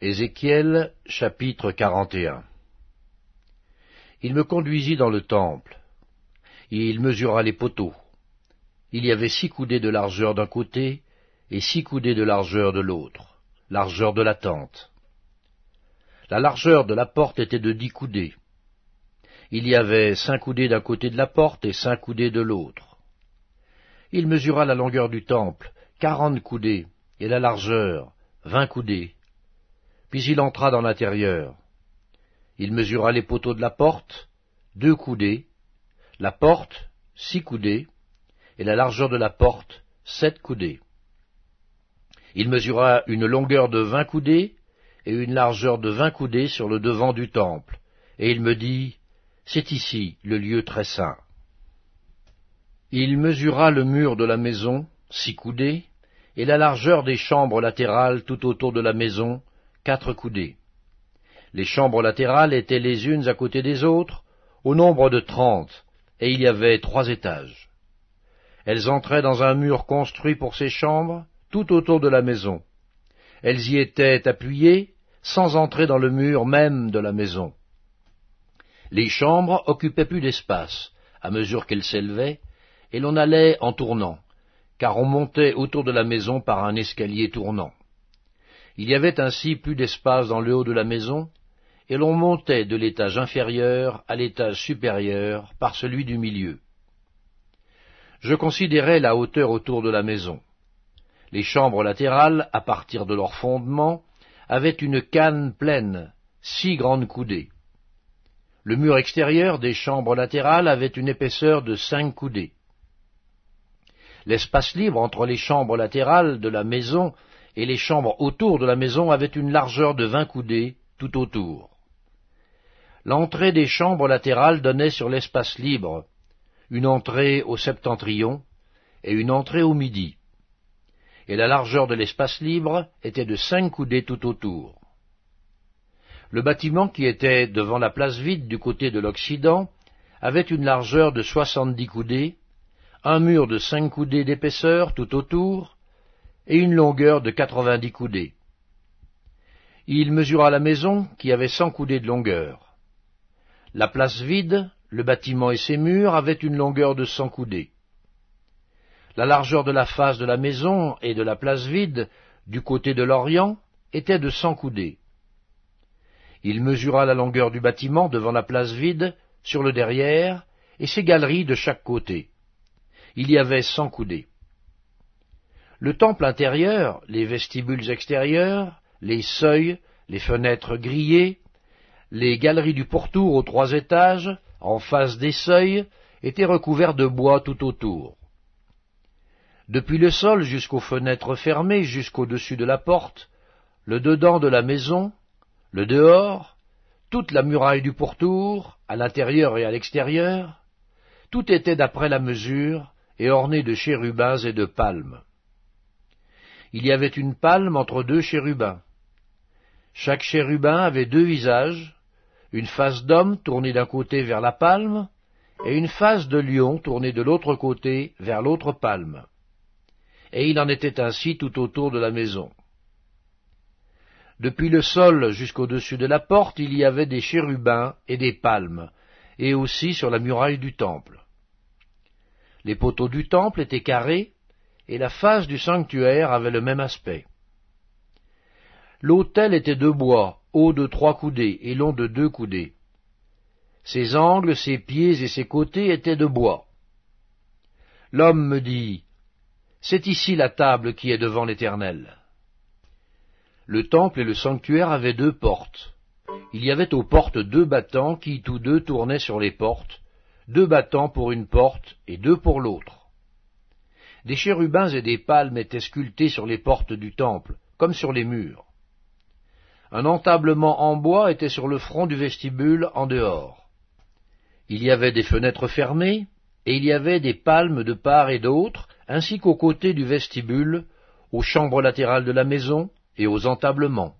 Ézéchiel chapitre 41 Il me conduisit dans le temple. Il mesura les poteaux. Il y avait six coudées de largeur d'un côté et six coudées de largeur de l'autre, largeur de la tente. La largeur de la porte était de dix coudées. Il y avait cinq coudées d'un côté de la porte et cinq coudées de l'autre. Il mesura la longueur du temple, quarante coudées, et la largeur, vingt coudées, puis il entra dans l'intérieur. Il mesura les poteaux de la porte, deux coudées, la porte, six coudées, et la largeur de la porte, sept coudées. Il mesura une longueur de vingt coudées et une largeur de vingt coudées sur le devant du temple, et il me dit, C'est ici le lieu très saint. Il mesura le mur de la maison, six coudées, et la largeur des chambres latérales tout autour de la maison, quatre coudées. Les chambres latérales étaient les unes à côté des autres, au nombre de trente, et il y avait trois étages. Elles entraient dans un mur construit pour ces chambres, tout autour de la maison. Elles y étaient appuyées, sans entrer dans le mur même de la maison. Les chambres occupaient plus d'espace, à mesure qu'elles s'élevaient, et l'on allait en tournant, car on montait autour de la maison par un escalier tournant. Il y avait ainsi plus d'espace dans le haut de la maison, et l'on montait de l'étage inférieur à l'étage supérieur par celui du milieu. Je considérais la hauteur autour de la maison. Les chambres latérales, à partir de leur fondement, avaient une canne pleine, six grandes coudées. Le mur extérieur des chambres latérales avait une épaisseur de cinq coudées. L'espace libre entre les chambres latérales de la maison et les chambres autour de la maison avaient une largeur de vingt coudées tout autour. L'entrée des chambres latérales donnait sur l'espace libre, une entrée au septentrion et une entrée au midi, et la largeur de l'espace libre était de cinq coudées tout autour. Le bâtiment qui était devant la place vide du côté de l'Occident avait une largeur de soixante-dix coudées, un mur de cinq coudées d'épaisseur tout autour, et une longueur de quatre-vingt-dix coudées. Il mesura la maison, qui avait cent coudées de longueur. La place vide, le bâtiment et ses murs avaient une longueur de cent coudées. La largeur de la face de la maison et de la place vide, du côté de l'Orient, était de cent coudées. Il mesura la longueur du bâtiment devant la place vide, sur le derrière, et ses galeries de chaque côté. Il y avait cent coudées. Le temple intérieur, les vestibules extérieurs, les seuils, les fenêtres grillées, les galeries du pourtour aux trois étages, en face des seuils, étaient recouverts de bois tout autour. Depuis le sol jusqu'aux fenêtres fermées, jusqu'au-dessus de la porte, le dedans de la maison, le dehors, toute la muraille du pourtour, à l'intérieur et à l'extérieur, tout était d'après la mesure et orné de chérubins et de palmes il y avait une palme entre deux chérubins. Chaque chérubin avait deux visages, une face d'homme tournée d'un côté vers la palme, et une face de lion tournée de l'autre côté vers l'autre palme. Et il en était ainsi tout autour de la maison. Depuis le sol jusqu'au-dessus de la porte, il y avait des chérubins et des palmes, et aussi sur la muraille du temple. Les poteaux du temple étaient carrés, et la face du sanctuaire avait le même aspect. L'autel était de bois, haut de trois coudées et long de deux coudées. Ses angles, ses pieds et ses côtés étaient de bois. L'homme me dit, C'est ici la table qui est devant l'Éternel. Le temple et le sanctuaire avaient deux portes. Il y avait aux portes deux battants qui tous deux tournaient sur les portes, deux battants pour une porte et deux pour l'autre. Des chérubins et des palmes étaient sculptés sur les portes du temple, comme sur les murs. Un entablement en bois était sur le front du vestibule en dehors. Il y avait des fenêtres fermées, et il y avait des palmes de part et d'autre, ainsi qu'aux côtés du vestibule, aux chambres latérales de la maison et aux entablements.